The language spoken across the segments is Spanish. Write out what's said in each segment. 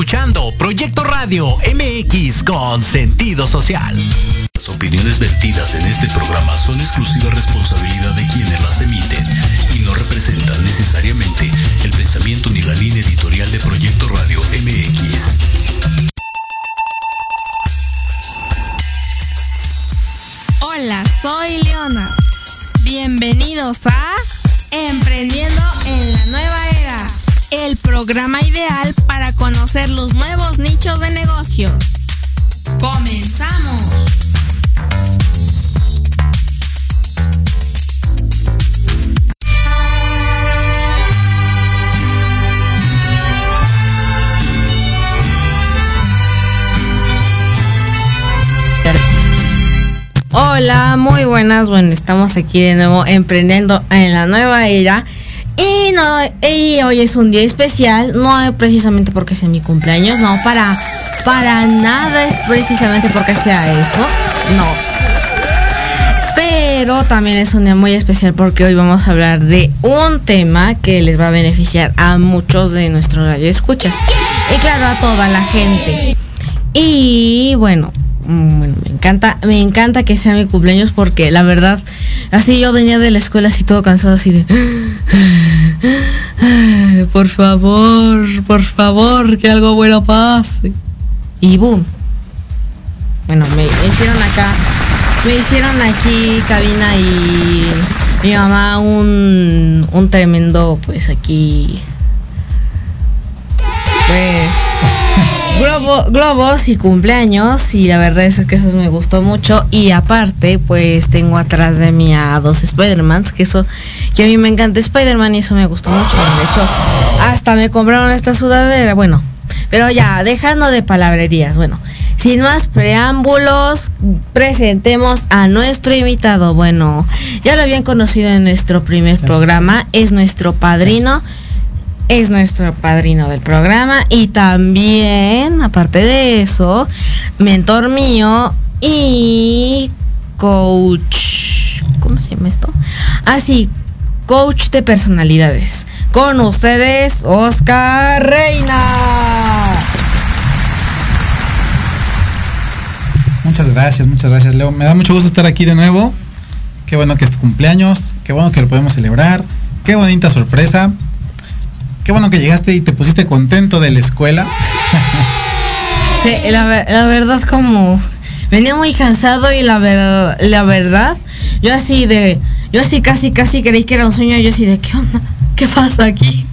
Escuchando Proyecto Radio MX con sentido social. Las opiniones vertidas en este programa son exclusiva responsabilidad de quienes las emiten y no representan necesariamente el pensamiento ni la línea editorial de Proyecto Radio MX. Hola, soy Leona. Bienvenidos a Emprendiendo en la Nueva Era el programa ideal para conocer los nuevos nichos de negocios. ¡Comenzamos! Hola, muy buenas. Bueno, estamos aquí de nuevo emprendiendo en la nueva era. Y no, y hoy es un día especial, no precisamente porque sea mi cumpleaños, no, para, para nada es precisamente porque sea eso, no. Pero también es un día muy especial porque hoy vamos a hablar de un tema que les va a beneficiar a muchos de nuestros radioescuchas. Y claro, a toda la gente. Y bueno, bueno, me encanta, me encanta que sea mi cumpleaños porque la verdad, así yo venía de la escuela así todo cansado, así de por favor, por favor, que algo bueno pase. Y boom. Bueno, me hicieron acá, me hicieron aquí cabina y mi mamá un, un tremendo, pues aquí, pues globos y cumpleaños y la verdad es que eso me gustó mucho y aparte pues tengo atrás de mí a dos Spider-Mans que eso que a mí me encanta Spider-Man y eso me gustó mucho de hecho hasta me compraron esta sudadera bueno pero ya dejando de palabrerías bueno sin más preámbulos, presentemos a nuestro invitado. Bueno, ya lo habían conocido en nuestro primer programa, es nuestro padrino es nuestro padrino del programa y también, aparte de eso, mentor mío y coach. ¿Cómo se llama esto? Así, ah, coach de personalidades. Con ustedes, Oscar Reina. Muchas gracias, muchas gracias, Leo. Me da mucho gusto estar aquí de nuevo. Qué bueno que es cumpleaños, qué bueno que lo podemos celebrar. Qué bonita sorpresa. Qué bueno que llegaste y te pusiste contento de la escuela. Sí, la, verdad como venía muy cansado y la verdad, la verdad, yo así de, yo así casi casi creí que era un sueño, yo así de qué onda, qué pasa aquí.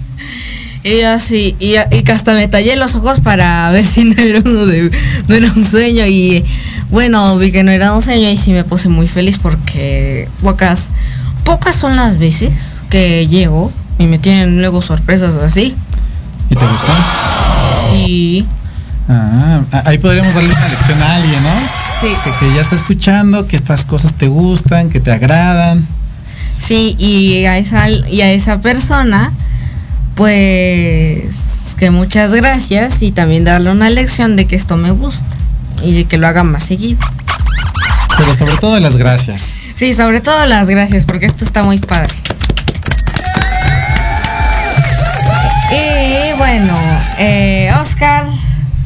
Y yo así, y, y hasta me tallé los ojos para ver si no era uno de, no era un sueño y bueno, vi que no era un sueño y sí me puse muy feliz porque pocas, pocas son las veces que llego y me tienen luego sorpresas así. ¿Y te gustó? Sí. Ah, ahí podríamos darle una lección a alguien, ¿no? Sí. Que, ya está escuchando, que estas cosas te gustan, que te agradan. Sí, y a esa, y a esa persona, pues que muchas gracias y también darle una lección de que esto me gusta y de que lo haga más seguido. Pero sobre todo las gracias. Sí, sobre todo las gracias, porque esto está muy padre. Eh, Oscar,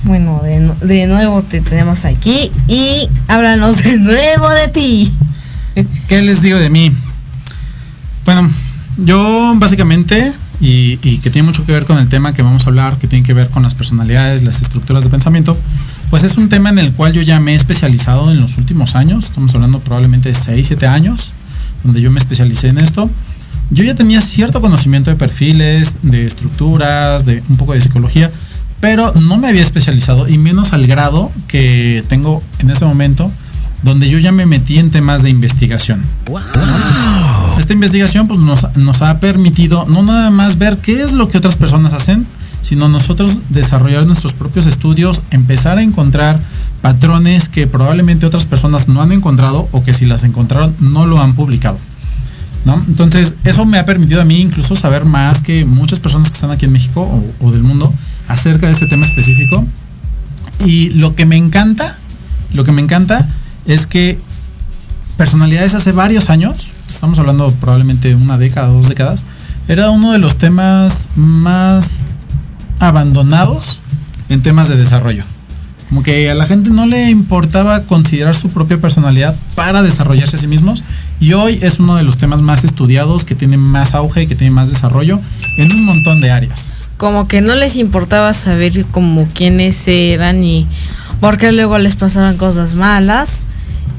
bueno, de, nuevo te tenemos aquí y háblanos de nuevo de ti. ¿Qué les digo de mí? Bueno, yo básicamente, y, y, que tiene mucho que ver con el tema que vamos a hablar, que tiene que ver con las personalidades, las estructuras de pensamiento, pues es un tema en el cual yo ya me he especializado en los últimos años, estamos hablando probablemente de 6, 7 años, donde yo me especialicé en esto yo ya tenía cierto conocimiento de perfiles, de estructuras, de un poco de psicología, pero no me había especializado y menos al grado que tengo en este momento, donde yo ya me metí en temas de investigación. Esta investigación pues, nos, nos ha permitido no nada más ver qué es lo que otras personas hacen, sino nosotros desarrollar nuestros propios estudios, empezar a encontrar patrones que probablemente otras personas no han encontrado o que si las encontraron no lo han publicado. Entonces, eso me ha permitido a mí incluso saber más que muchas personas que están aquí en México o, del mundo acerca de este tema específico. Y lo que me encanta, lo que me encanta es que personalidades hace varios años, estamos hablando probablemente una década, dos décadas, era uno de los temas más abandonados en temas de desarrollo. Como que a la gente no le importaba considerar su propia personalidad para desarrollarse a sí mismos. Y hoy es uno de los temas más estudiados, que tiene más auge y que tiene más desarrollo en un montón de áreas. Como que no les importaba saber como quiénes eran y porque luego les pasaban cosas malas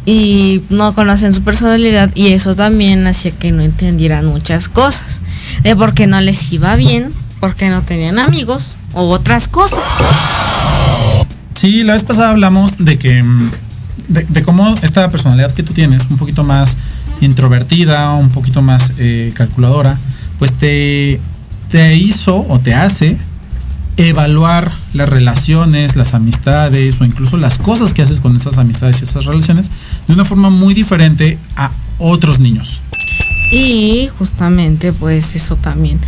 y no conocen su personalidad y eso también hacía que no entendieran muchas cosas. De por qué no les iba bien, porque no tenían amigos o otras cosas. Sí, la vez pasada hablamos de que mm, de, cómo esta personalidad que tú tienes, un poquito más introvertida, un poquito más eh, calculadora, pues te, te hizo o te hace evaluar las relaciones, las amistades o incluso las cosas que haces con esas amistades y esas relaciones de una forma muy diferente a otros niños. Y justamente pues eso también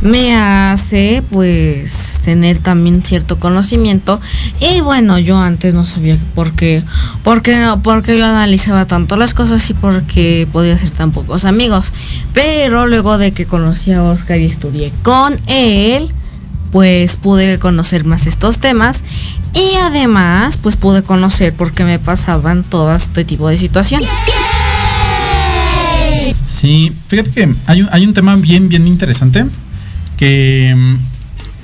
me hace pues tener también cierto conocimiento. Y bueno yo antes no sabía por qué porque no porque yo analizaba tanto las cosas y por qué podía ser tan pocos amigos. Pero luego de que conocí a Oscar y estudié con él pues pude conocer más estos temas. Y además pues pude conocer por qué me pasaban todo este tipo de situaciones. Sí, fíjate que hay un, hay un tema bien, bien interesante que,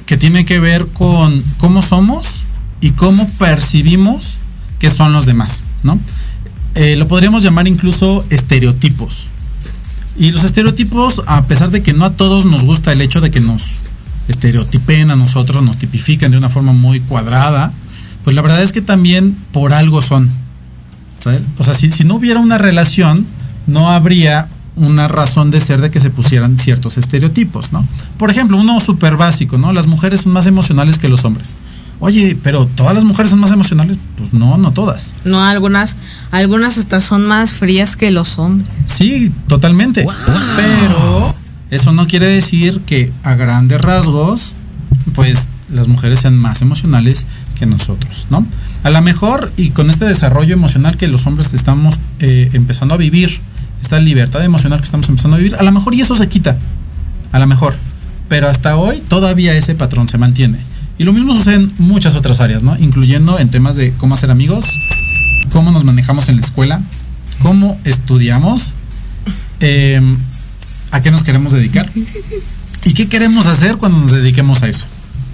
que tiene que ver con cómo somos y cómo percibimos que son los demás, ¿no? Eh, lo podríamos llamar incluso estereotipos. Y los estereotipos, a pesar de que no a todos nos gusta el hecho de que nos estereotipen a nosotros, nos tipifican de una forma muy cuadrada, pues la verdad es que también por algo son. O sea, si, si no hubiera una relación, no habría una razón de ser de que se pusieran ciertos estereotipos, ¿no? Por ejemplo, uno súper básico, ¿no? Las mujeres son más emocionales que los hombres. Oye, pero todas las mujeres son más emocionales, pues no, no todas. No, algunas, algunas hasta son más frías que los hombres. Sí, totalmente. Pero eso no quiere decir que a grandes rasgos, pues las mujeres sean más emocionales que nosotros, ¿no? A lo mejor, y con este desarrollo emocional que los hombres estamos eh, empezando a vivir, esta libertad emocional que estamos empezando a vivir, a lo mejor y eso se quita, a lo mejor, pero hasta hoy todavía ese patrón se mantiene. Y lo mismo sucede en muchas otras áreas, ¿no? Incluyendo en temas de cómo hacer amigos, cómo nos manejamos en la escuela, cómo estudiamos, em, a qué nos queremos dedicar y qué queremos hacer cuando nos dediquemos a eso.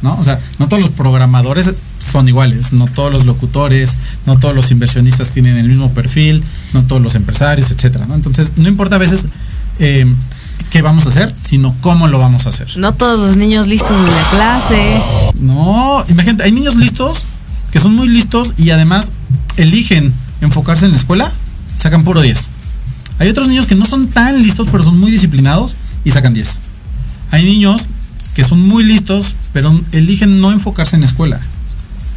¿no? O sea, no todos los programadores son iguales, no todos los locutores, no todos los inversionistas tienen el mismo perfil, no todos los empresarios, etcétera, ¿no? Entonces, no importa a veces eh, qué vamos a hacer, sino cómo lo vamos a hacer. No todos los niños listos de la clase. No, imagínate, hay niños listos que son muy listos y además eligen enfocarse en la escuela, sacan puro 10. Hay otros niños que no son tan listos, pero son muy disciplinados y sacan 10. Hay niños que son muy listos, pero eligen no enfocarse en la escuela.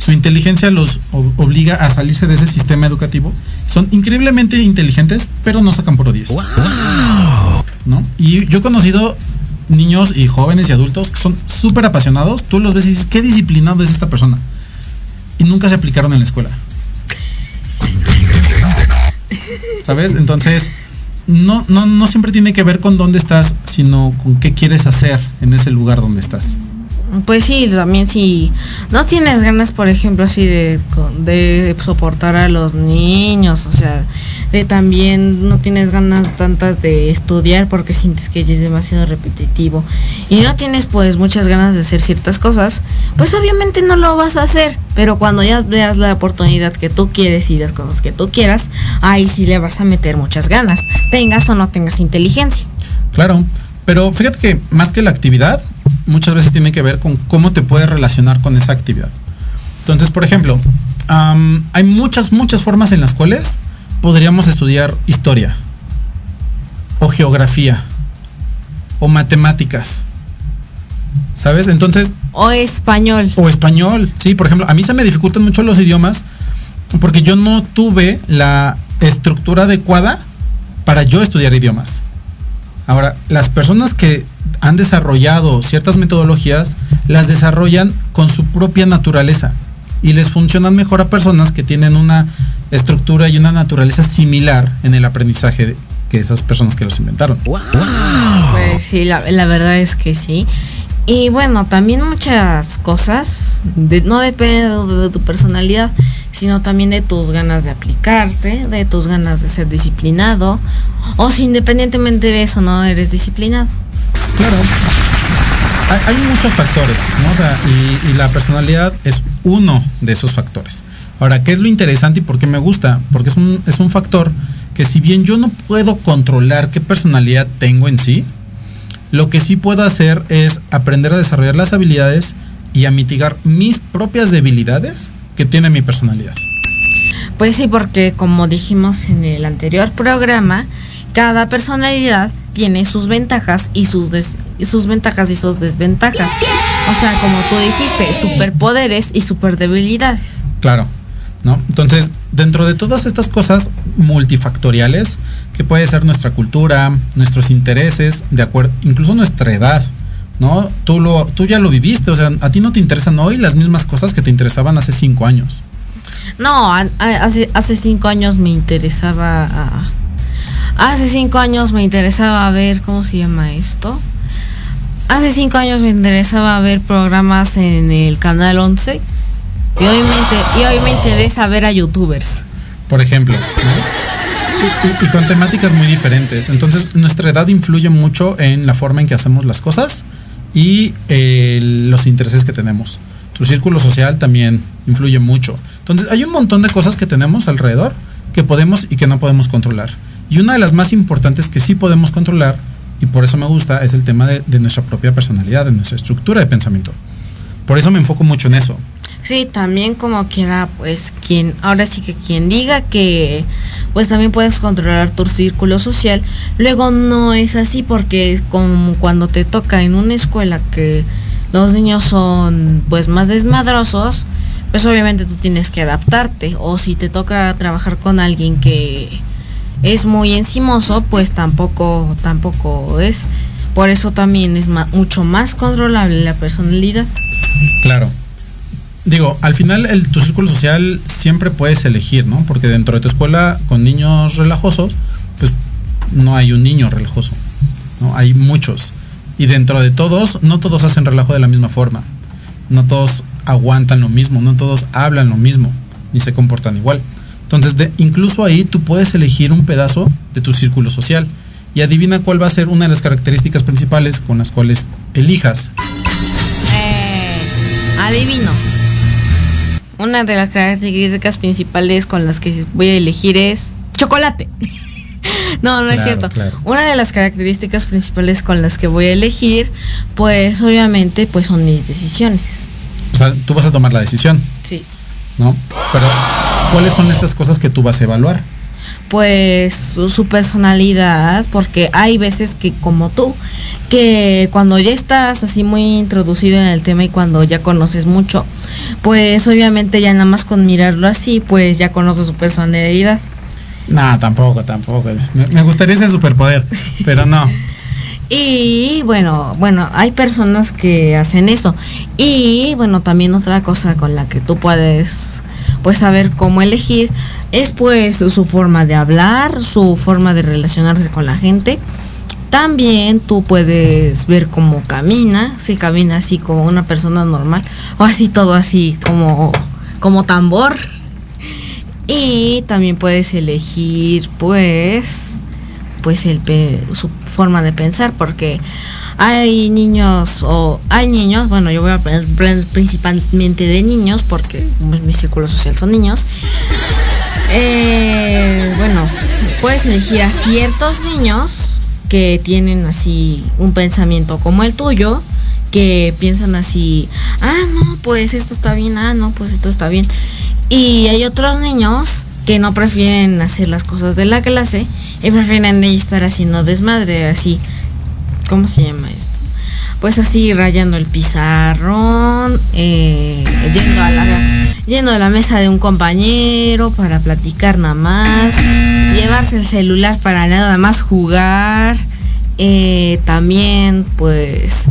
Su inteligencia los obliga a salirse de ese sistema educativo. Son increíblemente inteligentes, pero no sacan por 10. ¿No? Y yo he conocido niños y jóvenes y adultos que son súper apasionados. Tú los ves y dices, qué disciplinado es esta persona. Y nunca se aplicaron en la escuela. ¿Sabes? Entonces, no, no, no siempre tiene que ver con dónde estás, sino con qué quieres hacer en ese lugar donde estás. Pues sí, también si no tienes ganas, por ejemplo, así de, soportar a los niños, o sea, de también no tienes ganas tantas de estudiar porque sientes que es demasiado repetitivo y no tienes pues muchas ganas de hacer ciertas cosas, pues obviamente no lo vas a hacer, pero cuando ya veas la oportunidad que tú quieres y las cosas que tú quieras, ahí sí le vas a meter muchas ganas, tengas o no tengas inteligencia. Claro, pero fíjate que más que la actividad, muchas veces tiene que ver con cómo te puedes relacionar con esa actividad. Entonces, por ejemplo, hay muchas, muchas formas en las cuales podríamos estudiar historia, o geografía, o matemáticas. ¿Sabes? Entonces... O español. O español, sí. Por ejemplo, a mí se me dificultan mucho los idiomas porque yo no tuve la estructura adecuada para yo estudiar idiomas. Ahora, las personas que han desarrollado ciertas metodologías, las desarrollan con su propia naturaleza y les funcionan mejor a personas que tienen una estructura y una naturaleza similar en el aprendizaje que esas personas que los inventaron. Pues sí, la, verdad es que sí. Y bueno, también muchas cosas, no depende de, tu personalidad, sino también de tus ganas de aplicarte, de tus ganas de ser disciplinado, o si independientemente de eso no eres disciplinado. Claro. Hay, muchos factores, ¿no? y, y la personalidad es uno de esos factores. Ahora, ¿qué es lo interesante y por qué me gusta? Porque es un, es un factor que si bien yo no puedo controlar qué personalidad tengo en sí, lo que sí puedo hacer es aprender a desarrollar las habilidades y a mitigar mis propias debilidades que tiene mi personalidad. Pues sí, porque como dijimos en el anterior programa, cada personalidad tiene sus ventajas y sus, sus ventajas y sus desventajas. O sea, como tú dijiste, superpoderes y superdebilidades. Claro, ¿no? Entonces, dentro de todas estas cosas multifactoriales, que puede ser nuestra cultura, nuestros intereses, de acuerdo, incluso nuestra edad, ¿no? Tú, lo, tú ya lo viviste, o sea, a ti no te interesan hoy las mismas cosas que te interesaban hace cinco años. No, hace, hace cinco años me interesaba... hace cinco años me interesaba ver, ¿cómo se llama esto? Hace cinco años me interesaba ver programas en el Canal 11 y hoy me, y hoy me interesa ver a youtubers. Por ejemplo. Y, con temáticas muy diferentes. Entonces, nuestra edad influye mucho en la forma en que hacemos las cosas y eh, los intereses que tenemos. Tu círculo social también influye mucho. Entonces, hay un montón de cosas que tenemos alrededor que podemos y que no podemos controlar. Y una de las más importantes que sí podemos controlar, y por eso me gusta, es el tema de, de nuestra propia personalidad, de nuestra estructura de pensamiento. Por eso me enfoco mucho en eso. Sí, también como quiera, pues quien, ahora sí que quien diga que pues también puedes controlar tu círculo social, luego no es así porque es como cuando te toca en una escuela que los niños son pues más desmadrosos, pues obviamente tú tienes que adaptarte o si te toca trabajar con alguien que es muy encimoso, pues tampoco tampoco es. Por eso también es mucho más controlable la personalidad. Claro digo, al final el, tu círculo social siempre puedes elegir, ¿no? Porque dentro de tu escuela con niños relajosos, pues no hay un niño relajoso, ¿no? Hay muchos. Y dentro de todos, no todos hacen relajo de la misma forma. No todos aguantan lo mismo, no todos hablan lo mismo, ni se comportan igual. Entonces, de, incluso ahí tú puedes elegir un pedazo de tu círculo social y adivina cuál va a ser una de las características principales con las cuales elijas. Eh, adivino. Una de las características principales con las que voy a elegir es chocolate. no, no es cierto. Una de las características principales con las que voy a elegir, pues obviamente, pues son mis decisiones. O sea, tú vas a tomar la decisión. Sí. ¿No? Pero, ¿cuáles son estas cosas que tú vas a evaluar? Pues su, su personalidad, porque hay veces que como tú, que cuando ya estás así muy introducido en el tema y cuando ya conoces mucho, pues obviamente ya nada más con mirarlo así, pues ya conoces su personalidad. No, tampoco, tampoco. Me, gustaría ese superpoder, pero no. Y bueno, bueno, hay personas que hacen eso. Y bueno, también otra cosa con la que tú puedes pues saber cómo elegir es pues su forma de hablar, su forma de relacionarse con la gente también tú puedes ver cómo camina, si camina así como una persona normal o así todo así como como tambor. Y también puedes elegir pues pues su forma de pensar porque hay niños o hay niños, bueno, yo voy a hablar principalmente de niños porque mi círculo social son niños. Eh, bueno, puedes elegir a ciertos niños que tienen así un pensamiento como el tuyo, que piensan así, ah, no, pues esto está bien, ah, no, pues esto está bien. Y hay otros niños que no prefieren hacer las cosas de la clase y prefieren estar haciendo desmadre, así, ¿cómo se llama esto? Pues así rayando el pizarrón, eh, yendo a la yendo a la mesa de un compañero para platicar nada más, llevarse el celular para nada más jugar, eh, también pues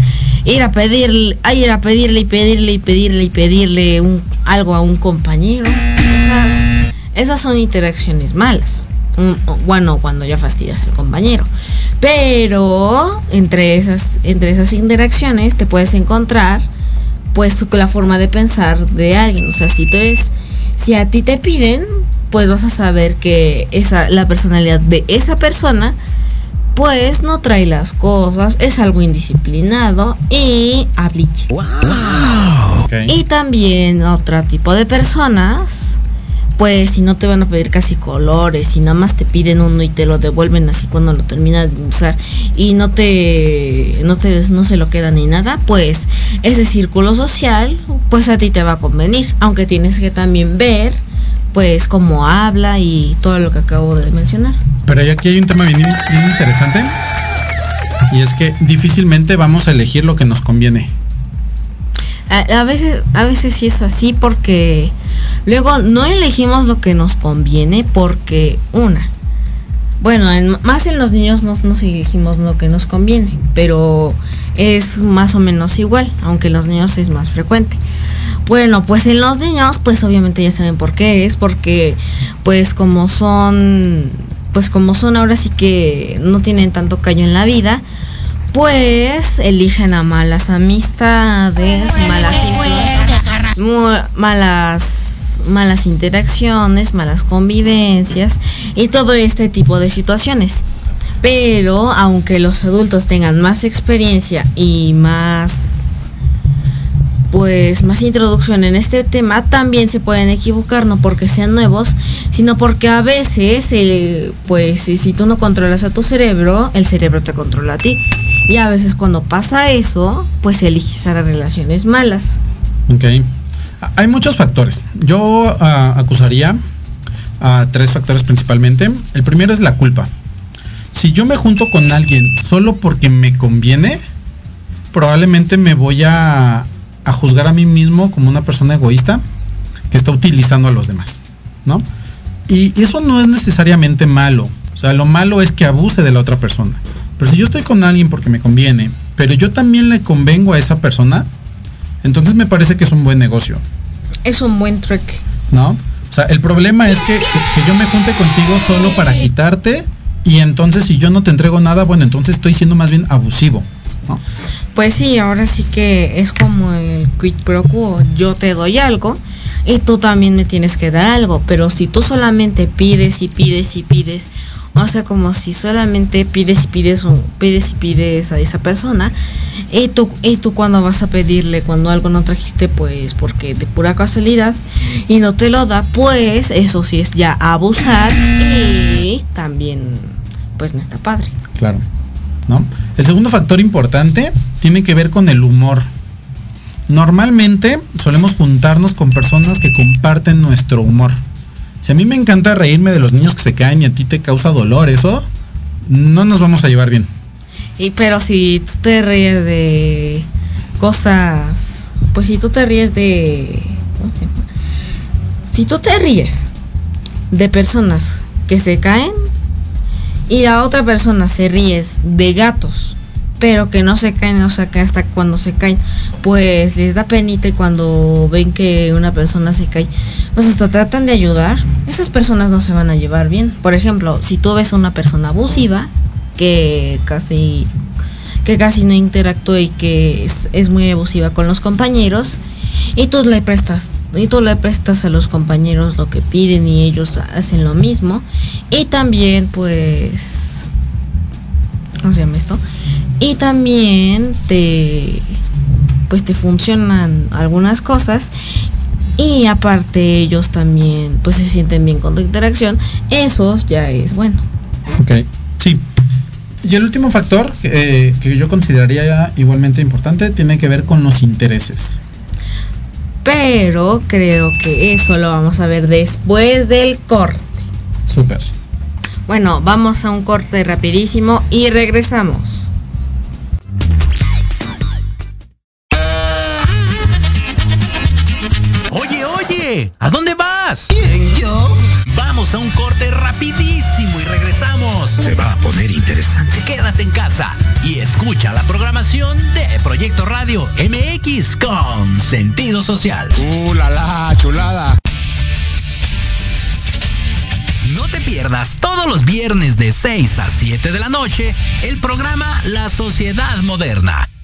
ir a pedirle, ir a pedirle y pedirle y pedirle y pedirle un, algo a un compañero. Esas, esas son interacciones malas. bueno, cuando ya fastidias al compañero. Pero entre esas, entre esas interacciones te puedes encontrar pues la forma de pensar de alguien. O sea, si tú eres, si a ti te piden, pues vas a saber que esa, la personalidad de esa persona pues no trae las cosas, es algo indisciplinado y habliche. Y también otro tipo de personas, pues si no te van a pedir casi colores, si nada más te piden uno y te lo devuelven así cuando lo terminas de usar y no te, no te, no se lo queda ni nada, pues ese círculo social, pues a ti te va a convenir, aunque tienes que también ver pues cómo habla y todo lo que acabo de mencionar. Pero aquí hay un tema bien, interesante y es que difícilmente vamos a elegir lo que nos conviene. A, veces, a veces sí es así porque luego no elegimos lo que nos conviene porque una, bueno, más en los niños no nos elegimos lo que nos conviene, pero es más o menos igual, aunque en los niños es más frecuente. Bueno, pues en los niños, pues obviamente ya saben por qué es, porque pues como son, pues como son ahora sí que no tienen tanto callo en la vida, pues eligen a malas amistades, malas, malas, malas interacciones, malas convivencias y todo este tipo de situaciones. Pero aunque los adultos tengan más experiencia y más pues más introducción en este tema, también se pueden equivocar, no porque sean nuevos, sino porque a veces, eh, pues si, tú no controlas a tu cerebro, el cerebro te controla a ti. Y a veces cuando pasa eso, pues eliges a las relaciones malas. Ok. Hay muchos factores. Yo ah, acusaría a tres factores principalmente. El primero es la culpa. Si yo me junto con alguien solo porque me conviene, probablemente me voy a, a juzgar a mí mismo como una persona egoísta que está utilizando a los demás, ¿no? Y, eso no es necesariamente malo. O sea, lo malo es que abuse de la otra persona. Pero si yo estoy con alguien porque me conviene, pero yo también le convengo a esa persona, entonces me parece que es un buen negocio. Es un buen truque. ¿No? O sea, el problema es que, que, yo me junte contigo solo para quitarte y entonces si yo no te entrego nada, bueno, entonces estoy siendo más bien abusivo. ¿No? Pues sí, ahora sí que es como el quid pro quo. Yo te doy algo y tú también me tienes que dar algo. Pero si tú solamente pides y pides y pides, o sea, como si solamente pides y pides, pides y pides a esa persona, y tú, y tú cuando vas a pedirle, cuando algo no trajiste, pues porque de pura casualidad, y no te lo da, pues eso sí es ya abusar y también, pues no está padre. Claro. El segundo factor importante tiene que ver con el humor. Normalmente solemos juntarnos con personas que comparten nuestro humor. Si a mí me encanta reírme de los niños que se caen y a ti te causa dolor eso, no nos vamos a llevar bien. Y pero si tú te ríes de cosas, pues si tú te ríes de si tú te ríes de personas que se caen, y la otra persona se ríe de gatos, pero que no se caen, o sea, que hasta cuando se caen, pues les da penita y cuando ven que una persona se cae, pues hasta tratan de ayudar, esas personas no se van a llevar bien. Por ejemplo, si tú ves a una persona abusiva, que casi que casi no interactúa y que es, es muy abusiva con los compañeros, y tú le prestas y tú le prestas a los compañeros lo que piden y ellos hacen lo mismo. Y también pues ¿cómo se llama esto? y también te pues te funcionan algunas cosas. Y aparte ellos también pues se sienten bien con tu interacción. Eso ya es bueno. Ok sí. Y el último factor eh, que yo consideraría igualmente importante tiene que ver con los intereses pero creo que eso lo vamos a ver después del corte. Súper. Bueno, vamos a un corte rapidísimo y regresamos. Oye, oye, ¿a dónde vas? ¿Quién, yo? Vamos a un corte rapidísimo y regresamos. Se va a poner interesante. Quédate en casa y escucha la programación de Proyecto Radio MX con sentido social. ¡Uh, la, la chulada! pierdas todos los viernes de 6 a 7 de la noche el programa La Sociedad Moderna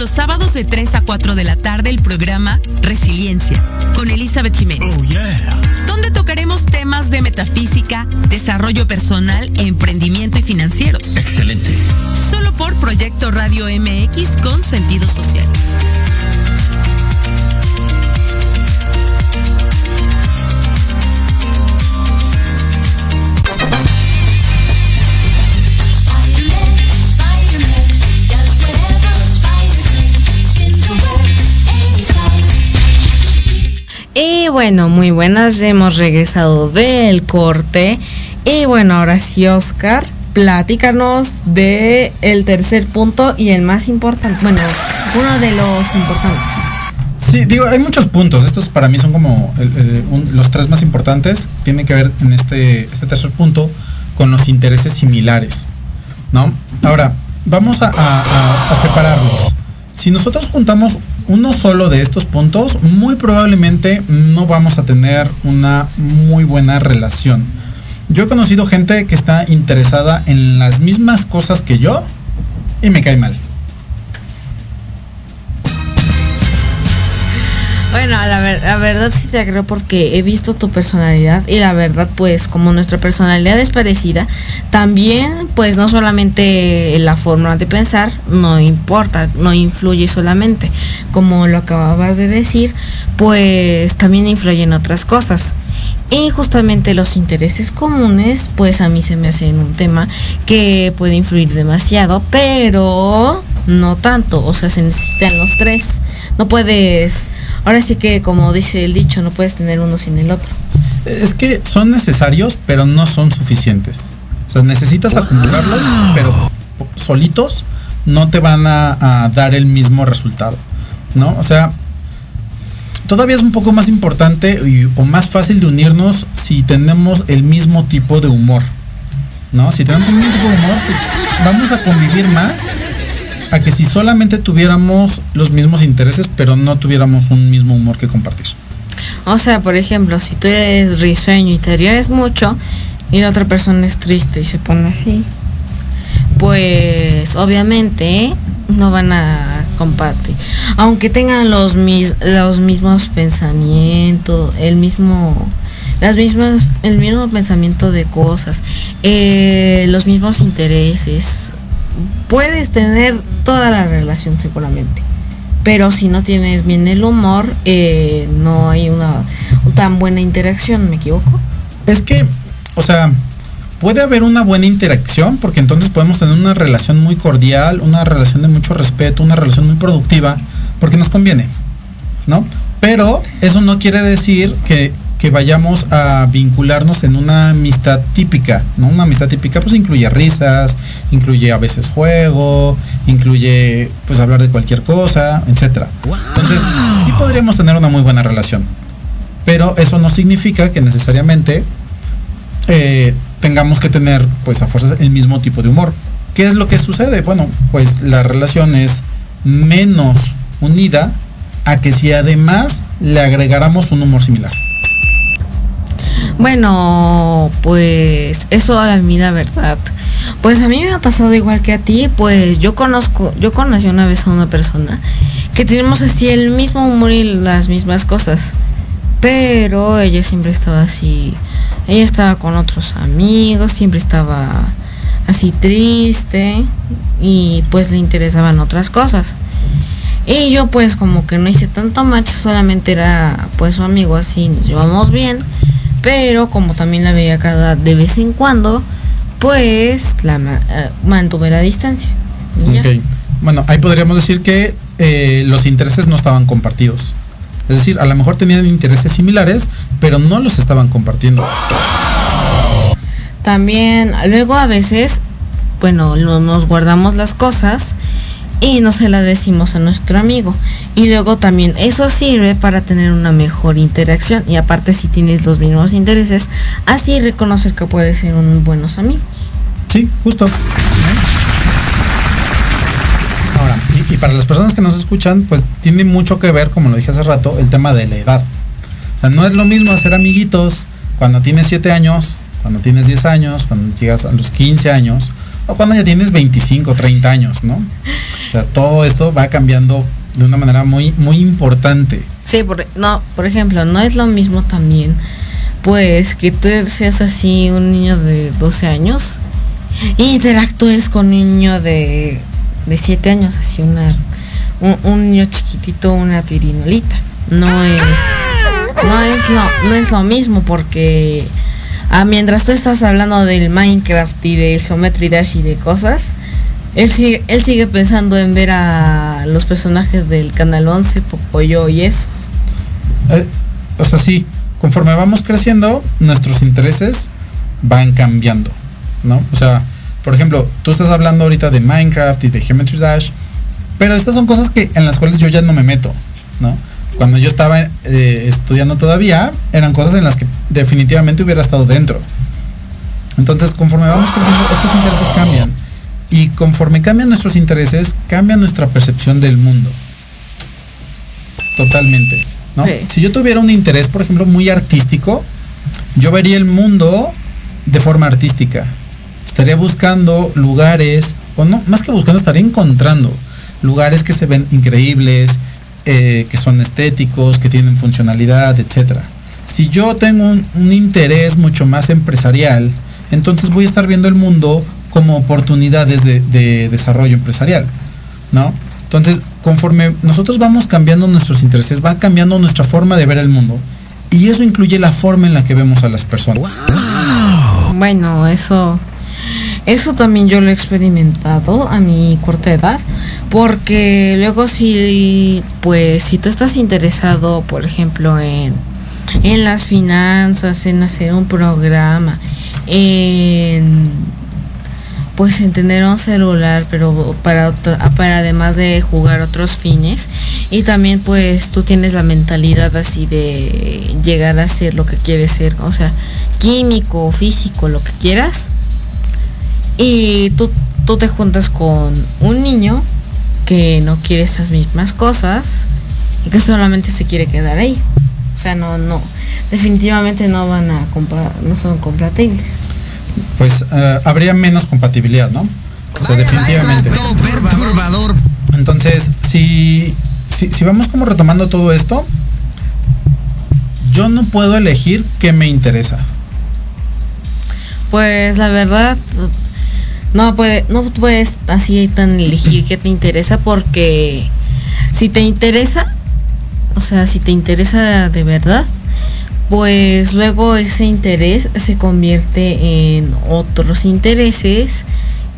Los sábados de 3 a 4 de la tarde el programa Resiliencia con Elizabeth Jiménez. Oh, yeah. Donde tocaremos temas de metafísica, desarrollo personal, emprendimiento y financieros. Excelente. Solo por Proyecto Radio MX con sentido social. Y bueno, muy buenas, hemos regresado del corte. Y bueno, ahora sí, Oscar, platícanos de el tercer punto y el más importante, bueno, uno de los importantes. Sí, digo, hay muchos puntos. Estos para mí son como los tres más importantes. Tiene que ver en este, este tercer punto con los intereses similares. ¿No? Ahora, vamos a- a- a separarlos. Si nosotros juntamos uno solo de estos puntos, muy probablemente no vamos a tener una muy buena relación. Yo he conocido gente que está interesada en las mismas cosas que yo y me cae mal. Bueno, la, ver- la verdad sí te creo porque he visto tu personalidad y la verdad pues como nuestra personalidad es parecida, también pues no solamente la forma de pensar no importa, no influye solamente, como lo acababas de decir, pues también influyen otras cosas. Y justamente los intereses comunes, pues a mí se me hacen un tema que puede influir demasiado, pero no tanto, o sea, se necesitan los tres. No puedes, ahora sí que como dice el dicho, no puedes tener uno sin el otro. Es que son necesarios, pero no son suficientes. O sea, necesitas acumularlos, pero solitos no te van a, a dar el mismo resultado. ¿No? O sea, todavía es un poco más importante y- o más fácil de unirnos si tenemos el mismo tipo de humor. ¿No? Si tenemos el mismo tipo de humor, pues, vamos a convivir más a que si solamente tuviéramos los mismos intereses, pero no tuviéramos un mismo humor que compartir. O sea, por ejemplo, si tú eres risueño y te ríes mucho y la otra persona es triste y se pone así, pues obviamente no van a compartir. Aunque tengan los, mis- los mismos pensamientos, el mismo las mismas el mismo pensamiento de cosas, eh, los mismos intereses. Puedes tener toda la relación seguramente pero si no tienes bien el humor, eh, no hay una tan buena interacción, ¿me equivoco? Es que, o sea, puede haber una buena interacción, porque entonces podemos tener una relación muy cordial, una relación de mucho respeto, una relación muy productiva, porque nos conviene, ¿no? Pero eso no quiere decir que, que vayamos a vincularnos en una amistad típica, ¿no? Una amistad típica pues incluye risas, incluye a veces juego, incluye pues hablar de cualquier cosa, etcétera. Entonces, sí podríamos tener una muy buena relación. pero eso no significa que necesariamente eh, tengamos que tener pues a fuerzas el mismo tipo de humor. ¿Qué es lo que sucede? Bueno, pues la relación es menos unida a que si además le agregáramos un humor similar. Bueno, pues eso a mí la verdad. Pues a mí me ha pasado igual que a ti, pues yo conozco, yo conocí una vez a una persona que tenemos así el mismo humor y las mismas cosas. Pero ella siempre estaba así, ella estaba con otros amigos, siempre estaba así triste y pues le interesaban otras cosas. Y yo pues como que no hice tanto match, solamente era pues su amigo así, nos llevamos bien, pero como también la veía cada de vez en cuando, pues la eh, mantuve la distancia. Bueno, ahí podríamos decir que eh, los intereses no estaban compartidos. Es decir, a lo mejor tenían intereses similares, pero no los estaban compartiendo. También, luego a veces, bueno, nos guardamos las cosas y no se las decimos a nuestro amigo. Y luego también eso sirve para tener una mejor interacción. Y aparte si tienes los mismos intereses, así reconocer que puedes ser un buenos amigos. Sí, justo. Ahora, y, para las personas que nos escuchan, pues tiene mucho que ver, como lo dije hace rato, el tema de la edad. O sea, no es lo mismo hacer amiguitos cuando tienes 7 años, cuando tienes 10 años, cuando llegas a los 15 años, o cuando ya tienes 25, 30 años, ¿no? O sea, todo esto va cambiando de una manera muy, muy importante. Sí, por, no, por ejemplo, no es lo mismo también, pues, que tú seas así un niño de 12 años y interactúes con un niño de de 7 años, así una un, niño chiquitito, una pirinolita. No es no es lo, no es lo mismo porque ah, mientras tú estás hablando del Minecraft y de Geometry Dash y de cosas, él sigue, él sigue pensando en ver a los personajes del Canal 11, Pocoyo y esos. Eh, o sea, sí, conforme vamos creciendo, nuestros intereses van cambiando, ¿no? O sea, por ejemplo, tú estás hablando ahorita de Minecraft y de Geometry Dash, pero estas son cosas que en las cuales yo ya no me meto, ¿no? Cuando yo estaba eh, estudiando todavía, eran cosas en las que definitivamente hubiera estado dentro. Entonces, conforme vamos creciendo, estos intereses cambian. Y conforme cambian nuestros intereses, cambia nuestra percepción del mundo. Totalmente. ¿no? Si yo tuviera un interés, por ejemplo, muy artístico, yo vería el mundo de forma artística estaría buscando lugares, o no, más que buscando, estaría encontrando lugares que se ven increíbles, eh, que son estéticos, que tienen funcionalidad, etc. Si yo tengo un, interés mucho más empresarial, entonces voy a estar viendo el mundo como oportunidades de, de desarrollo empresarial, ¿no? Entonces, conforme nosotros vamos cambiando nuestros intereses, va cambiando nuestra forma de ver el mundo. Y eso incluye la forma en la que vemos a las personas. Bueno, eso eso también yo lo he experimentado a mi corta edad, porque luego si, pues, si tú estás interesado, por ejemplo, en, en las finanzas, en hacer un programa, en pues en tener un celular, pero para, para además de jugar otros fines. Y también pues tú tienes la mentalidad así de llegar a ser lo que quieres ser, o sea, químico, físico, lo que quieras y tú, tú te juntas con un niño que no quiere esas mismas cosas y que solamente se quiere quedar ahí. O sea, no, no, definitivamente no van a no son compatibles. Pues eh, habría menos compatibilidad, ¿no? O sea, definitivamente. Entonces, si, si, si vamos como retomando todo esto, yo no puedo elegir qué me interesa. Pues la verdad, no puede, no puedes así tan elegir qué te interesa porque si te interesa, o sea, si te interesa de verdad, pues luego ese interés se convierte en otros intereses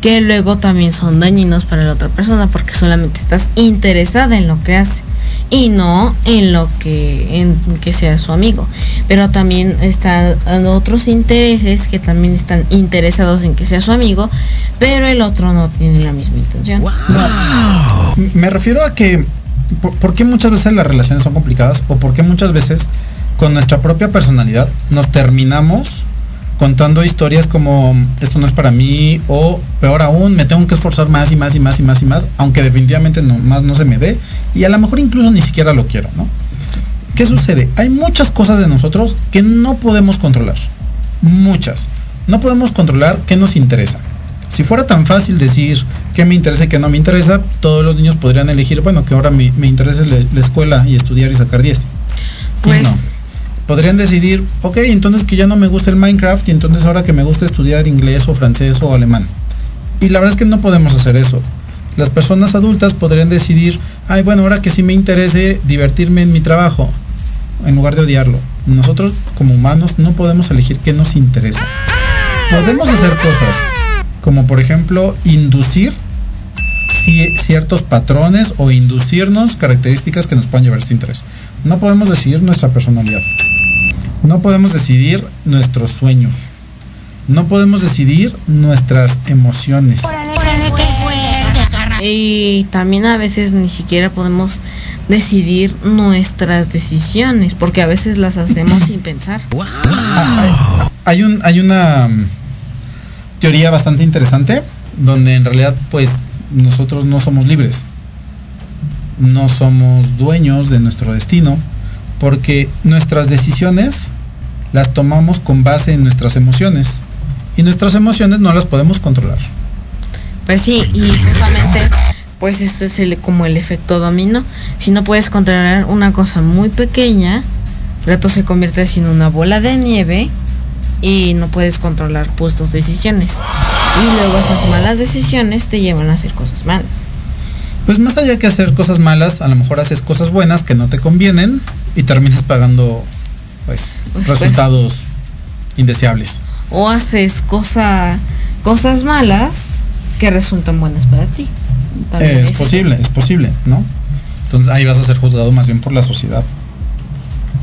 que luego también son dañinos para la otra persona porque solamente estás interesada en lo que hace y no en lo que en que sea su amigo. Pero también están otros intereses que también están interesados en que sea su amigo pero el otro no tiene la misma intención. Me refiero a que por, qué muchas veces las relaciones son complicadas o por qué muchas veces con nuestra propia personalidad nos terminamos contando historias como esto no es para mí o peor aún me tengo que esforzar más y más y más y más y más aunque definitivamente no, más no se me dé y a lo mejor incluso ni siquiera lo quiero, ¿no? ¿Qué sucede? Hay muchas cosas de nosotros que no podemos controlar. Muchas. No podemos controlar qué nos interesa. Si fuera tan fácil decir qué me interesa y qué no me interesa, todos los niños podrían elegir, bueno, que ahora me, me interesa la, la, escuela y estudiar y sacar 10. Pues... no. Podrían decidir, ok, entonces que ya no me gusta el Minecraft y entonces ahora que me gusta estudiar inglés o francés o alemán. Y la verdad es que no podemos hacer eso. Las personas adultas podrían decidir, ay, bueno, ahora que sí me interese divertirme en mi trabajo, en lugar de odiarlo. Nosotros como humanos no podemos elegir qué nos interesa. Podemos hacer cosas, como por ejemplo inducir ciertos patrones o inducirnos características que nos puedan llevar este interés. No podemos decidir nuestra personalidad. No podemos decidir nuestros sueños. No podemos decidir nuestras emociones. Y también a veces ni siquiera podemos decidir nuestras decisiones, porque a veces las hacemos sin pensar. Wow. Hay, un, hay una um, teoría bastante interesante donde en realidad pues nosotros no somos libres. No somos dueños de nuestro destino porque nuestras decisiones las tomamos con base en nuestras emociones y nuestras emociones no las podemos controlar. Pues sí, y justamente pues esto es el, como el efecto dominó. Si no puedes controlar una cosa muy pequeña, rato se convierte en una bola de nieve y no puedes controlar pues tus decisiones. Y luego esas malas decisiones te llevan a hacer cosas malas. Pues más allá que hacer cosas malas, a lo mejor haces cosas buenas que no te convienen y terminas pagando pues, pues resultados pues, indeseables. O haces cosa, cosas malas que resultan buenas para ti. Eh, es posible, es posible, ¿no? Entonces ahí vas a ser juzgado más bien por la sociedad.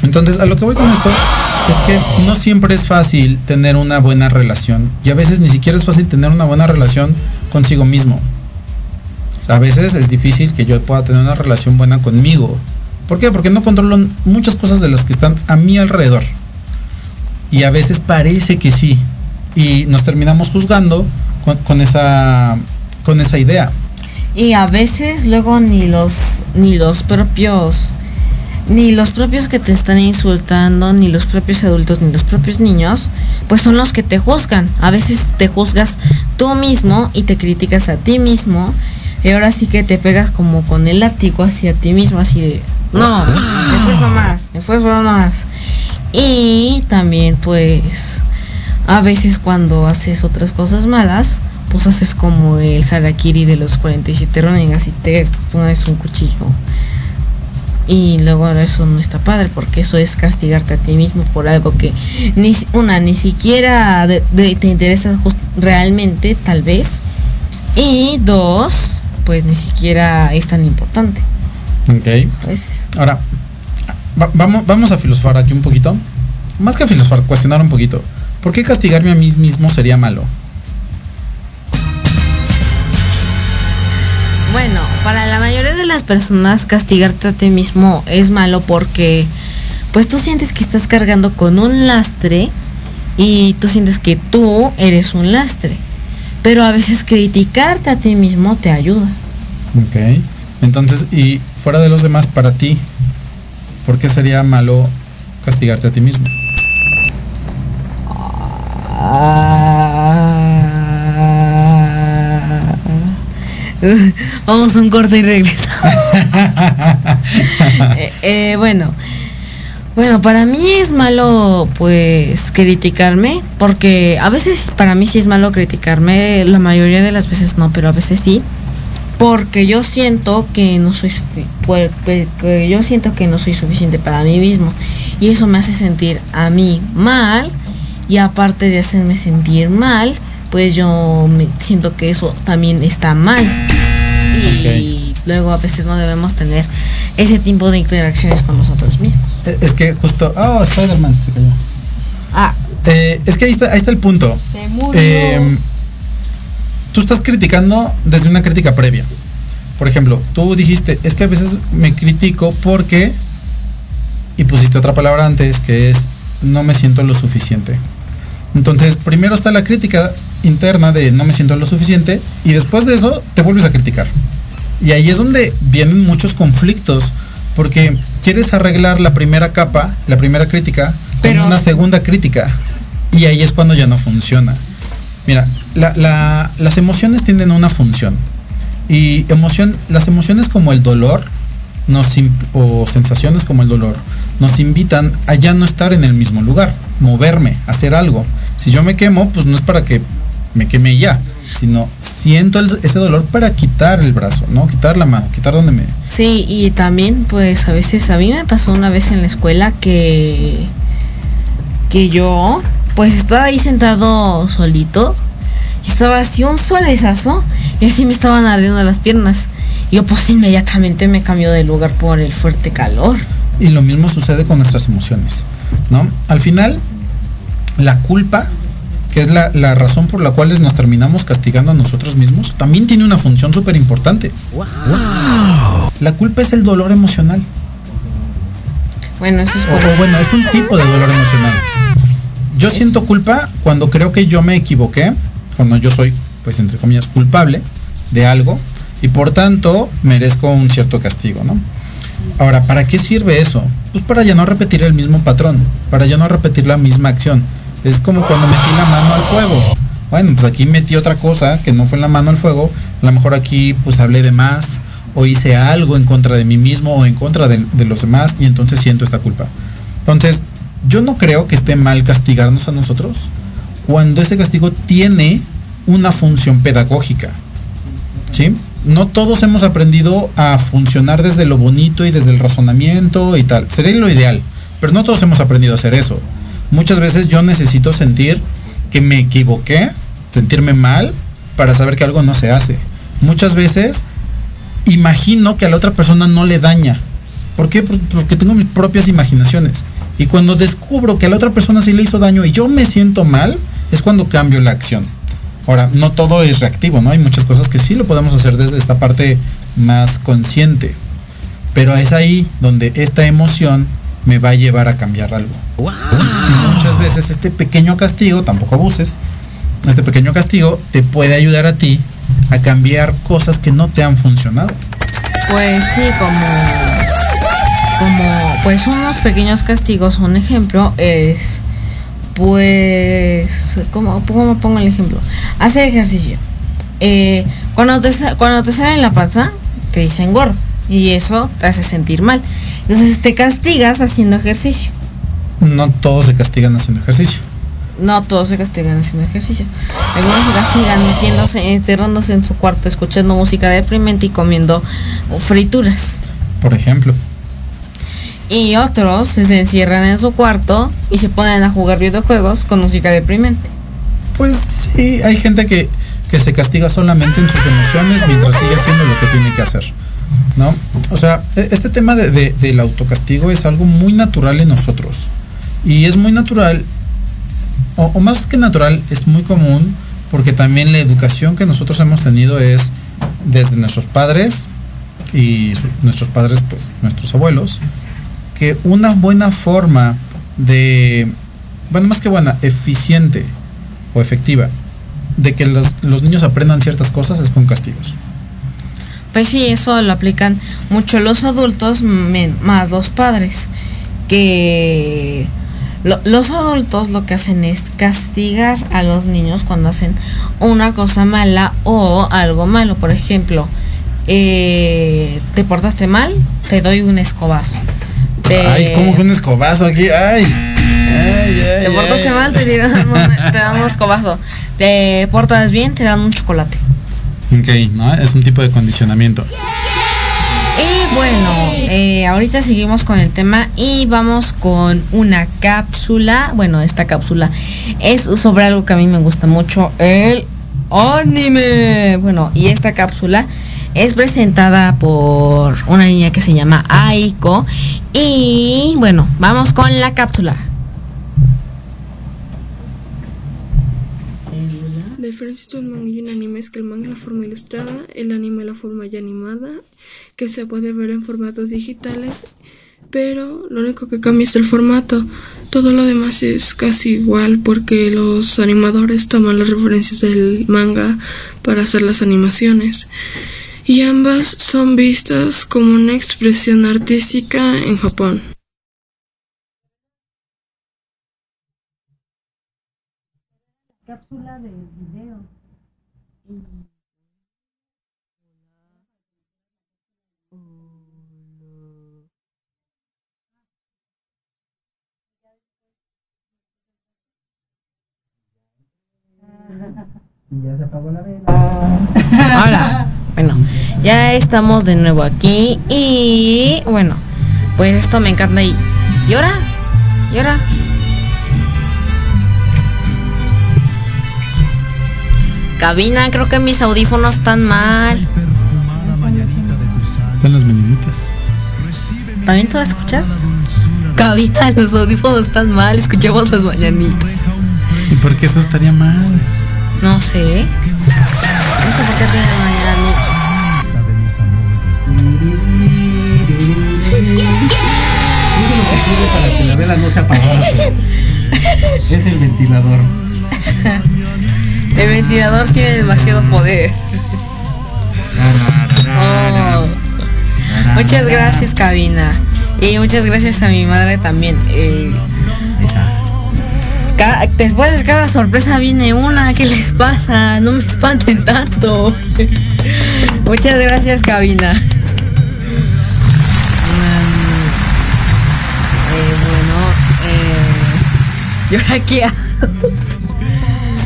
Entonces, a lo que voy con esto es que no siempre es fácil tener una buena relación y a veces ni siquiera es fácil tener una buena relación consigo mismo. O sea, a veces es difícil que yo pueda tener una relación buena conmigo. ¿Por qué? Porque no controlo muchas cosas de las que están a mi alrededor. Y a veces parece que sí. Y nos terminamos juzgando con, esa, con esa idea. Y a veces luego ni los, ni los propios ni los propios que te están insultando, ni los propios adultos, ni los propios niños, pues son los que te juzgan. A veces te juzgas tú mismo y te criticas a ti mismo. Y ahora sí que te pegas como con el látigo hacia ti mismo, así de, no, me esfuerzo más, me esfuerzo más. Y también pues a veces cuando haces otras cosas malas, pues haces como el harakiri de los 47 Ronin, así te pones un cuchillo. Y luego eso no está padre porque eso es castigarte a ti mismo por algo que ni una ni siquiera te interesa realmente tal vez. Y dos pues ni siquiera es tan importante ok ahora vamos vamos a filosofar aquí un poquito más que filosofar cuestionar un poquito ¿por qué castigarme a mí mismo sería malo? Bueno, para la mayoría de las personas castigarte a ti mismo es malo porque pues tú sientes que estás cargando con un lastre y tú sientes que tú eres un lastre. Pero a veces criticarte a ti mismo te ayuda. Ok. Entonces, y fuera de los demás, para ti, ¿por qué sería malo castigarte a ti mismo? Vamos a un corte y regresamos. eh, eh, bueno. Bueno, para mí es malo pues criticarme, porque a veces para mí sí es malo criticarme, la mayoría de las veces no, pero a veces sí, porque yo siento que no soy que yo siento que no soy suficiente para mí mismo y eso me hace sentir a mí mal y aparte de hacerme sentir mal, pues yo me siento que eso también está mal. Y luego a veces no debemos tener ese tipo de interacciones con nosotros mismos. Eh, es que justo. Oh, Spider-Man se cayó. Ah. Eh, es que ahí está, ahí está el punto. Se murió. Eh, tú estás criticando desde una crítica previa. Por ejemplo, tú dijiste, es que a veces me critico porque y pusiste otra palabra antes que es no me siento lo suficiente. Entonces, primero está la crítica interna de no me siento lo suficiente y después de eso te vuelves a criticar. Y ahí es donde vienen muchos conflictos porque quieres arreglar la primera capa, la primera crítica, con una segunda crítica. Y ahí es cuando ya no funciona. Mira, las emociones tienen una función. Y emoción, las emociones como el dolor nos, o sensaciones como el dolor nos invitan a ya no estar en el mismo lugar, moverme, hacer algo. Si yo me quemo, pues no es para que me queme ya, sino siento ese dolor para quitar el brazo, ¿no? Quitar la mano, quitar donde me... Sí, y también pues a veces, a mí me pasó una vez en la escuela que, que yo pues estaba ahí sentado solito y estaba así un solezazo y así me estaban ardiendo las piernas. Y yo pues inmediatamente me cambió de lugar por el fuerte calor. Y lo mismo sucede con nuestras emociones, ¿no? Al final, la culpa que es la, razón por la cual nos terminamos castigando a nosotros mismos, también tiene una función súper importante. La culpa es el dolor emocional. Bueno, eso es o, bueno, es un tipo de dolor emocional. Yo siento culpa cuando creo que yo me equivoqué, cuando yo soy, pues entre comillas, culpable de algo y por tanto merezco un cierto castigo, ¿no? Ahora, ¿para qué sirve eso? Pues para ya no repetir el mismo patrón, para ya no repetir la misma acción. Es como cuando metí la mano al fuego. Bueno, pues aquí metí otra cosa que no fue la mano al fuego. A lo mejor aquí pues hablé de más o hice algo en contra de mí mismo o en contra de, los demás y entonces siento esta culpa. Entonces, yo no creo que esté mal castigarnos a nosotros cuando ese castigo tiene una función pedagógica. ¿Sí? No todos hemos aprendido a funcionar desde lo bonito y desde el razonamiento y tal. Sería lo ideal, pero no todos hemos aprendido a hacer eso muchas veces yo necesito sentir que me equivoqué, sentirme mal para saber que algo no se hace. Muchas veces imagino que a la otra persona no le daña. ¿Por qué? Porque tengo mis propias imaginaciones. Y cuando descubro que a la otra persona sí le hizo daño y yo me siento mal, es cuando cambio la acción. Ahora, no todo es reactivo, ¿no? Hay muchas cosas que sí lo podemos hacer desde esta parte más consciente. Pero es ahí donde esta emoción me va a llevar a cambiar algo. muchas veces este pequeño castigo, tampoco abuses, este pequeño castigo te puede ayudar a ti a cambiar cosas que no te han funcionado. Pues sí, como, como pues unos pequeños castigos, un ejemplo es, pues, ¿cómo, pongo el ejemplo? Hacer ejercicio. Eh, cuando, te, cuando te sale en la panza, te dicen gordo y eso te hace sentir mal. Entonces te castigas haciendo ejercicio. No todos se castigan haciendo ejercicio. No todos se castigan haciendo ejercicio. Algunos se castigan metiéndose, encerrándose en su cuarto, escuchando música deprimente y comiendo frituras. Por ejemplo. Y otros se encierran en su cuarto y se ponen a jugar videojuegos con música deprimente. Pues sí, hay gente que, que se castiga solamente en sus emociones mientras sigue haciendo lo que tiene que hacer. ¿no? O sea, e, este tema de, del autocastigo es algo muy natural en nosotros. Y es muy natural, o, más que natural, es muy común porque también la educación que nosotros hemos tenido es desde nuestros padres y nuestros padres, pues nuestros abuelos, que una buena forma de, bueno, más que buena, eficiente o efectiva, de que los niños aprendan ciertas cosas es con castigos. Pues sí, eso lo aplican mucho los adultos más los padres. Que los adultos lo que hacen es castigar a los niños cuando hacen una cosa mala o algo malo. Por ejemplo, eh, te portaste mal, te doy un escobazo. Ay, ¿cómo que un escobazo aquí? Ay. te portaste mal, te, te dan un escobazo. Te portas bien, te dan un chocolate. Ok, ¿no? Es un tipo de condicionamiento. Y bueno, eh, ahorita seguimos con el tema y vamos con una cápsula. Bueno, esta cápsula es sobre algo que a mí me gusta mucho, el anime. Bueno, y esta cápsula es presentada por una niña que se llama Aiko. Y bueno, vamos con la cápsula. diferencia entre un manga y un anime es que el manga es la forma ilustrada, el anime la forma ya animada, que se puede ver en formatos digitales pero lo único que cambia es el formato. Todo lo demás es casi igual porque los animadores toman las referencias del manga para hacer las animaciones. Y ambas son vistas como una expresión artística en Japón. cápsula de video. Ya se apagó la vela. Ahora, bueno, ya estamos de nuevo aquí y bueno, pues esto me encanta y y ahora. Cabina, creo que mis audífonos están mal. Están las mañanitas. ¿También tú la escuchas? Cabina, los audífonos están mal, escuchemos las mañanitas. ¿Y por qué eso estaría mal? No sé. No sé por qué tienen mañanitas. Es el ventilador. El ventilador tiene demasiado poder. Oh. Muchas gracias, cabina. Y muchas gracias a mi madre también. Eh, después de cada sorpresa viene una. ¿Qué les pasa? No me espanten tanto. muchas gracias, cabina. ¿Y ahora qué hago?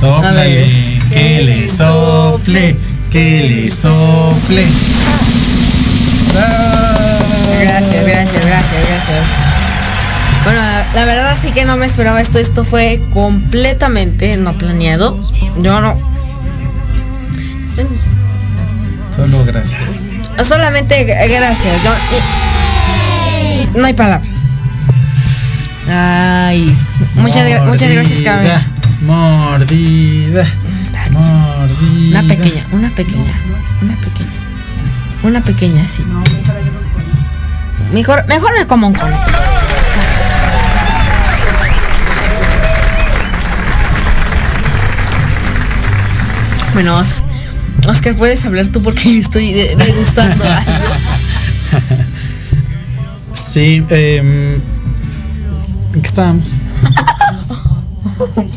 Sóplale, que le sople, que le sople. Gracias, gracias, gracias, gracias. Bueno, la, verdad sí que no me esperaba esto. Esto fue completamente no planeado. Yo no. Solo gracias. Solamente gracias. Yo, no hay palabras. Ay, muchas, muchas gracias, Carmen. Mordida, mordida. Una pequeña, una pequeña, una pequeña. Una pequeña, sí. Mejor, mejor me como un conejo. Bueno, Oscar, Oscar, puedes hablar tú porque estoy de- degustando algo. Sí, eh, ¿en qué estábamos?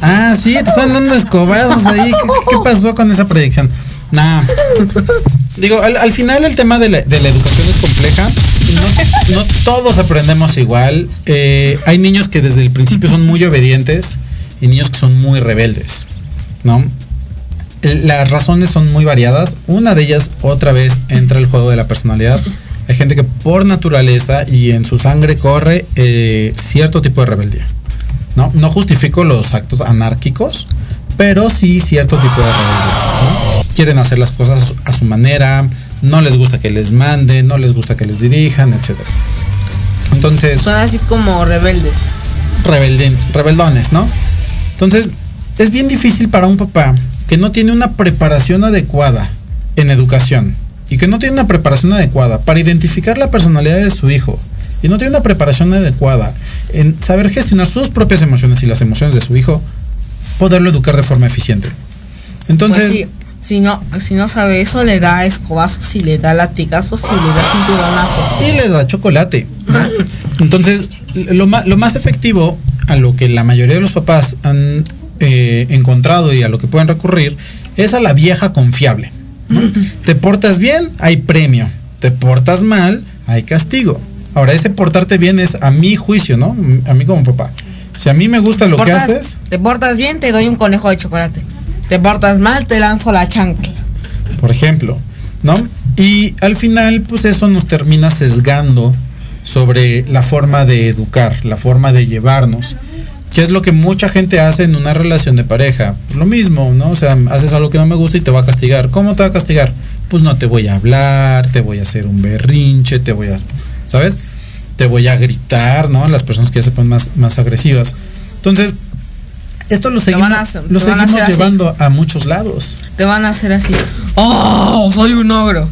Ah, sí, te están dando escobazos ahí. ¿Qué, pasó con esa predicción? Nah. Digo, al, al final el tema de la, educación es compleja. No, todos aprendemos igual. Eh, hay niños que desde el principio son muy obedientes y niños que son muy rebeldes, ¿no? Las razones son muy variadas. Una de ellas, otra vez, entra el juego de la personalidad. Hay gente que por naturaleza y en su sangre corre eh, cierto tipo de rebeldía. ¿No? no justifico los actos anárquicos, pero sí cierto tipo de rebeldía. ¿no? Quieren hacer las cosas a su manera, no les gusta que les manden, no les gusta que les dirijan, etc. Entonces, Son así como rebeldes. rebelden- rebeldones, ¿no? Entonces, es bien difícil para un papá que no tiene una preparación adecuada en educación y que no tiene una preparación adecuada para identificar la personalidad de su hijo y no tiene una preparación adecuada en saber gestionar sus propias emociones y las emociones de su hijo, poderlo educar de forma eficiente. Entonces, Pues sí, si no, si no sabe eso, le da escobazos, si le da latigazos, si le da cinturonazos. y le da chocolate. Entonces, lo, lo más efectivo a lo que la mayoría de los papás han eh, encontrado y a lo que pueden recurrir es a la vieja confiable. ¿no? Te portas bien, hay premio. Te portas mal, hay castigo. Ahora, ese portarte bien es a mi juicio, ¿no? A mí como papá. Si a mí me gusta lo que haces, Te portas bien, te doy un conejo de chocolate. Te portas mal, te lanzo la chancla. por ejemplo, ¿no? Y al final, pues eso nos termina sesgando sobre la forma de educar, la forma de llevarnos. ¿Qué es lo que mucha gente hace en una relación de pareja? Lo mismo, ¿no? O sea, haces algo que no me gusta y te va a castigar. ¿Cómo te va a castigar? Pues no te voy a hablar, te voy a hacer un berrinche, te voy a, ¿sabes? Te voy a gritar, ¿no? Las personas que ya se ponen más, más agresivas. Entonces, esto lo seguimos, a lo a seguimos así. llevando a muchos lados. Te van a hacer así. ¡Oh! Soy un ogro.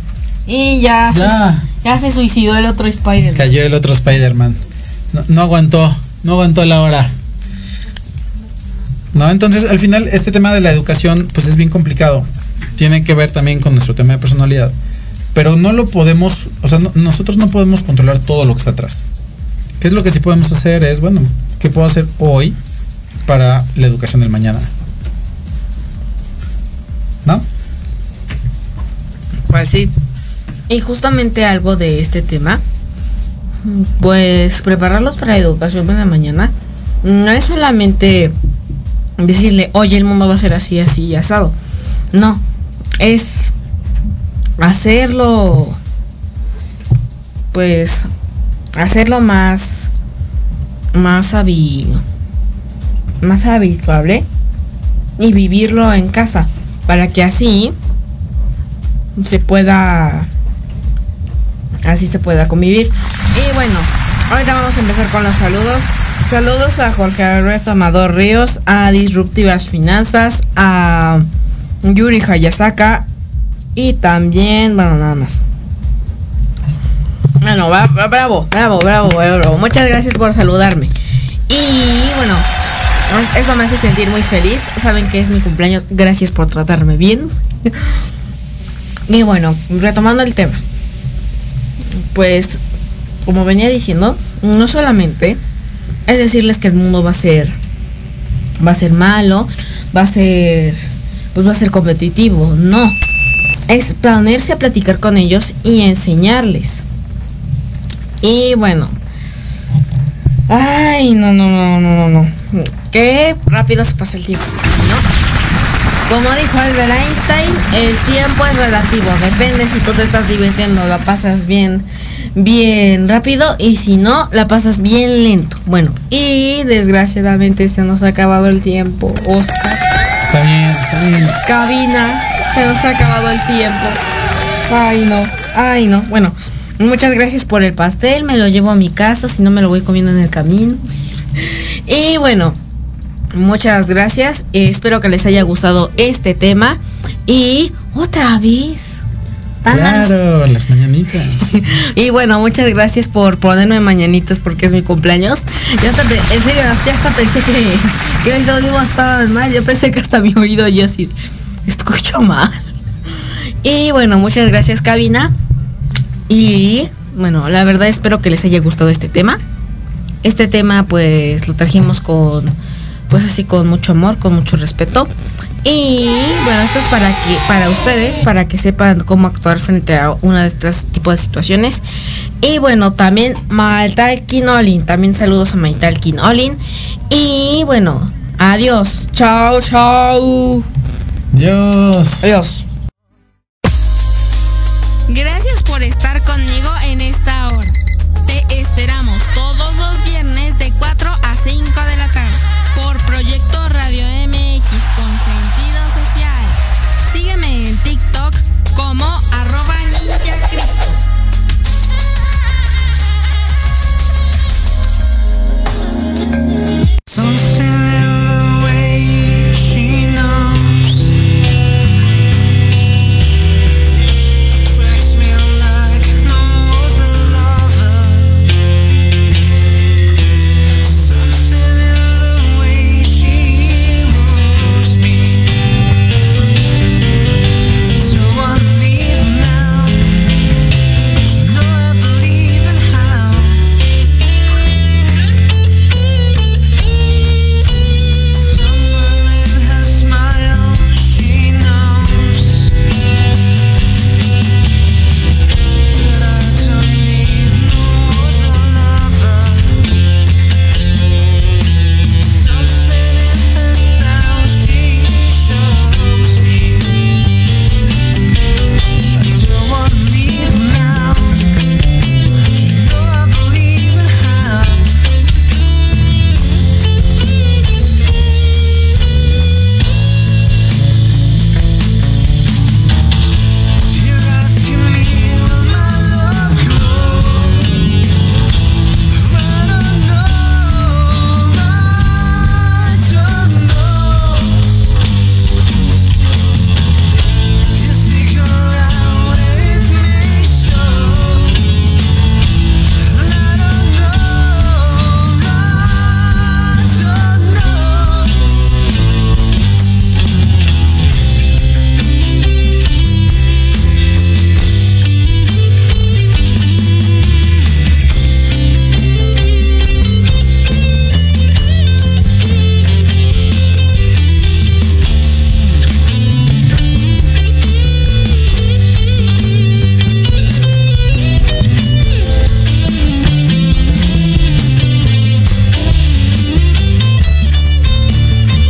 Y ya. Ya. se- Ya se suicidó el otro Spider-Man. Cayó el otro Spider-Man. No, no aguantó, no aguantó la hora. No, entonces al final este tema de la educación pues es bien complicado. Tiene que ver también con nuestro tema de personalidad. Pero no lo podemos, o sea, no- nosotros no podemos controlar todo lo que está atrás. ¿Qué es lo que sí podemos hacer? Es, bueno, ¿qué puedo hacer hoy para la educación del mañana? ¿No? Pues sí. Y justamente algo de este tema, pues prepararlos para la educación de la mañana, no es solamente decirle, oye, el mundo va a ser así, así y asado. No, es hacerlo, pues, hacerlo más, más habi- más habituable y vivirlo en casa, para que así se pueda así se pueda convivir. Y bueno ahorita vamos a empezar con los saludos. Saludos a Jorge Alberto Amador Ríos a Disruptivas Finanzas a Yuri Hayasaka y también bueno nada más. Bueno bra- bravo bravo bravo bravo. Muchas gracias por saludarme. Y bueno eso me hace sentir muy feliz. Saben que es mi cumpleaños. Gracias por tratarme bien. Y bueno, retomando el tema. Pues, como venía diciendo, no solamente es decirles que el mundo va a ser va a ser malo, va a ser pues va a ser competitivo, no. Es ponerse a platicar con ellos y enseñarles. Y bueno. Ay, no, no, no, no, no, no. Qué rápido se pasa el tiempo, ¿no? Como dijo Albert Einstein, el tiempo es relativo. Depende si tú te estás divirtiendo, la pasas bien, bien rápido y si no, la pasas bien lento. Bueno, y desgraciadamente se nos ha acabado el tiempo, Oscar. Está bien, está bien. Cabina, se nos ha acabado el tiempo. Ay, no, ay, no. Bueno, muchas gracias por el pastel. Me lo llevo a mi casa, si no me lo voy comiendo en el camino. Y bueno, muchas gracias. Eh, espero que les haya gustado este tema. Y otra vez. Claro, las mañanitas. y bueno, muchas gracias por ponerme mañanitas porque es mi cumpleaños. Ya hasta, en serio, ya hasta pensé que, que mis oídos estaban mal. Yo pensé que hasta mi oído yo sí escucho mal. Y bueno, muchas gracias, cabina. Y bueno, la verdad espero que les haya gustado este tema. Este tema pues lo trajimos con pues así con mucho amor, con mucho respeto. Y bueno, esto es para que para ustedes, para que sepan cómo actuar frente a una de estas tipos de situaciones. Y bueno, también Maital Kinolin, también saludos a Maital Kinolin. Y bueno, adiós. Chao, chao. Dios. Adiós. Gracias por estar conmigo